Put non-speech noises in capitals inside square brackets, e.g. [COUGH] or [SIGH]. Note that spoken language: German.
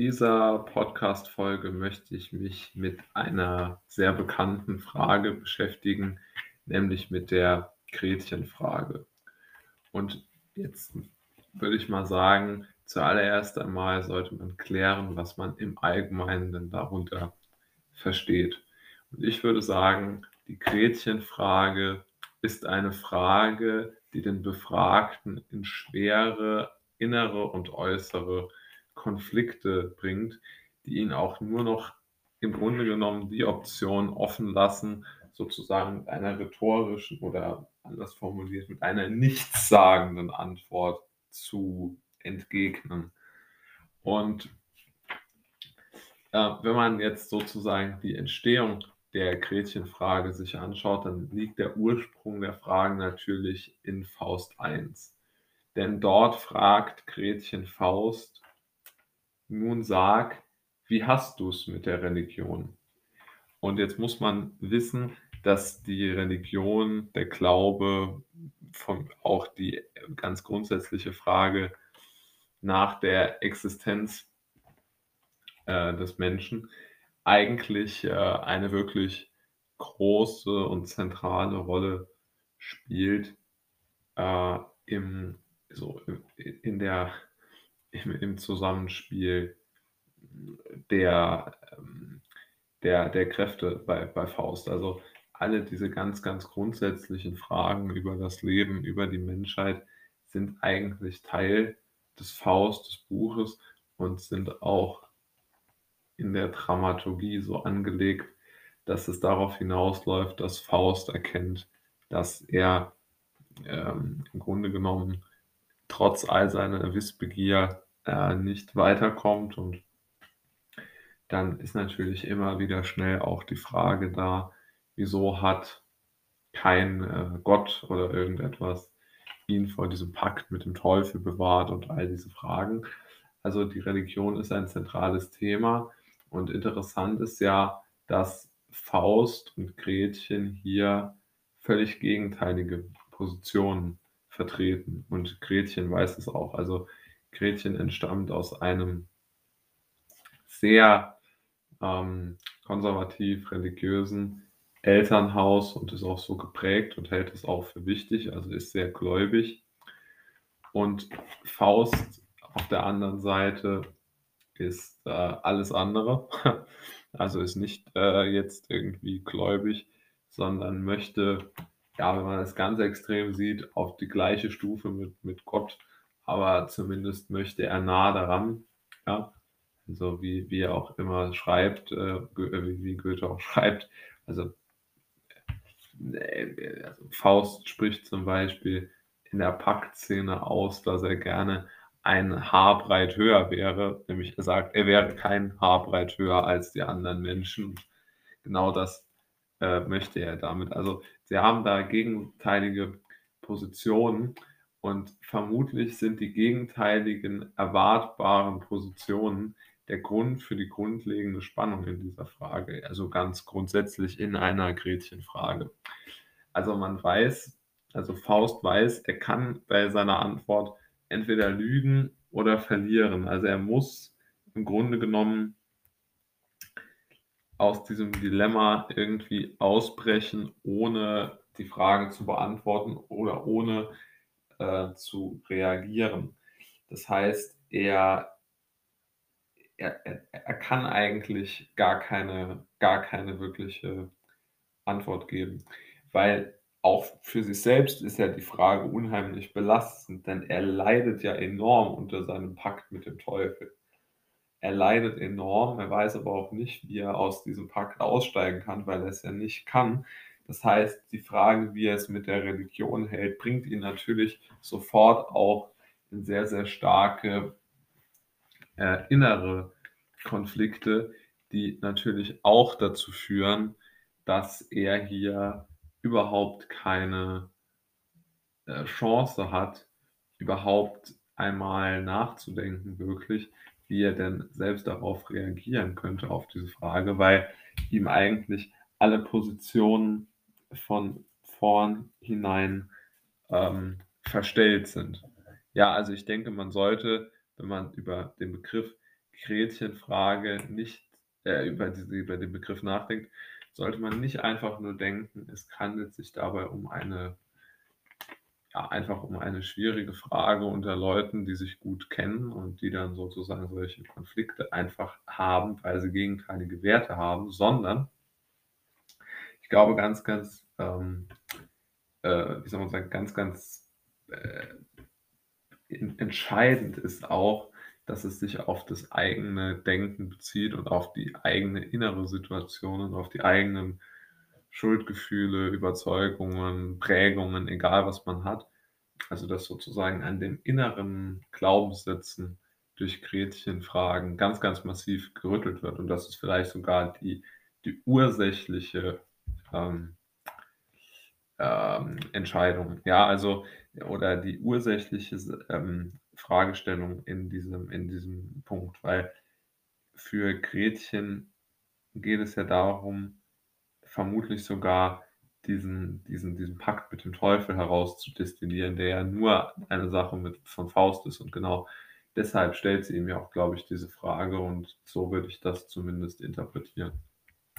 dieser Podcast-Folge möchte ich mich mit einer sehr bekannten Frage beschäftigen, nämlich mit der Gretchenfrage. Und jetzt würde ich mal sagen, zuallererst einmal sollte man klären, was man im Allgemeinen denn darunter versteht. Und ich würde sagen, die Gretchenfrage ist eine Frage, die den Befragten in schwere innere und äußere Konflikte bringt, die ihn auch nur noch im Grunde genommen die Option offen lassen, sozusagen mit einer rhetorischen oder anders formuliert, mit einer nichtssagenden Antwort zu entgegnen. Und äh, wenn man jetzt sozusagen die Entstehung der Gretchenfrage sich anschaut, dann liegt der Ursprung der Fragen natürlich in Faust I. Denn dort fragt Gretchen Faust, nun sag, wie hast du es mit der Religion? Und jetzt muss man wissen, dass die Religion, der Glaube, von, auch die ganz grundsätzliche Frage nach der Existenz äh, des Menschen eigentlich äh, eine wirklich große und zentrale Rolle spielt äh, im, so, in der im, im Zusammenspiel der, ähm, der, der Kräfte bei, bei Faust. Also alle diese ganz, ganz grundsätzlichen Fragen über das Leben, über die Menschheit sind eigentlich Teil des Faust, des Buches und sind auch in der Dramaturgie so angelegt, dass es darauf hinausläuft, dass Faust erkennt, dass er ähm, im Grunde genommen trotz all seiner Wissbegier äh, nicht weiterkommt. Und dann ist natürlich immer wieder schnell auch die Frage da, wieso hat kein äh, Gott oder irgendetwas ihn vor diesem Pakt mit dem Teufel bewahrt und all diese Fragen. Also die Religion ist ein zentrales Thema und interessant ist ja, dass Faust und Gretchen hier völlig gegenteilige Positionen vertreten. Und Gretchen weiß es auch. Also Gretchen entstammt aus einem sehr ähm, konservativ religiösen Elternhaus und ist auch so geprägt und hält es auch für wichtig, also ist sehr gläubig. Und Faust auf der anderen Seite ist äh, alles andere, [LAUGHS] also ist nicht äh, jetzt irgendwie gläubig, sondern möchte ja, wenn man das ganz extrem sieht, auf die gleiche Stufe mit, mit Gott, aber zumindest möchte er nah daran, ja, also wie, wie er auch immer schreibt, äh, äh wie Goethe auch [LAUGHS] schreibt, also, äh, also Faust spricht zum Beispiel in der Paktszene aus, dass er gerne ein Haarbreit höher wäre, nämlich er sagt, er wäre kein Haarbreit höher als die anderen Menschen. Genau das äh, möchte er damit. Also sie haben da gegenteilige Positionen und vermutlich sind die gegenteiligen erwartbaren Positionen der Grund für die grundlegende Spannung in dieser Frage, also ganz grundsätzlich in einer Gretchenfrage. Also man weiß, also Faust weiß, er kann bei seiner Antwort entweder lügen oder verlieren. Also er muss im Grunde genommen aus diesem Dilemma irgendwie ausbrechen, ohne die Frage zu beantworten oder ohne äh, zu reagieren. Das heißt, er, er, er kann eigentlich gar keine, gar keine wirkliche Antwort geben, weil auch für sich selbst ist ja die Frage unheimlich belastend, denn er leidet ja enorm unter seinem Pakt mit dem Teufel. Er leidet enorm, er weiß aber auch nicht, wie er aus diesem Pakt aussteigen kann, weil er es ja nicht kann. Das heißt, die Frage, wie er es mit der Religion hält, bringt ihn natürlich sofort auch in sehr, sehr starke äh, innere Konflikte, die natürlich auch dazu führen, dass er hier überhaupt keine äh, Chance hat, überhaupt einmal nachzudenken, wirklich, wie er denn selbst darauf reagieren könnte, auf diese Frage, weil ihm eigentlich alle Positionen von vornherein ähm, verstellt sind. Ja, also ich denke, man sollte, wenn man über den Begriff Gretchen Frage nicht äh, über diese über den Begriff nachdenkt, sollte man nicht einfach nur denken, es handelt sich dabei um eine ja, einfach um eine schwierige Frage unter Leuten, die sich gut kennen und die dann sozusagen solche Konflikte einfach haben, weil sie gegenteilige Werte haben, sondern ich glaube ganz, ganz, ähm, äh, wie soll man sagen, ganz, ganz äh, entscheidend ist auch, dass es sich auf das eigene Denken bezieht und auf die eigene innere Situation und auf die eigenen Schuldgefühle, Überzeugungen, Prägungen, egal was man hat. Also dass sozusagen an den inneren Glaubenssätzen durch Gretchenfragen ganz, ganz massiv gerüttelt wird. Und dass es vielleicht sogar die, die ursächliche ähm, ähm, Entscheidung, ja, also oder die ursächliche ähm, Fragestellung in diesem, in diesem Punkt, weil für Gretchen geht es ja darum, vermutlich sogar diesen, diesen, diesen Pakt mit dem Teufel herauszudestillieren, der ja nur eine Sache mit, von Faust ist. Und genau deshalb stellt sie ihm ja auch, glaube ich, diese Frage und so würde ich das zumindest interpretieren.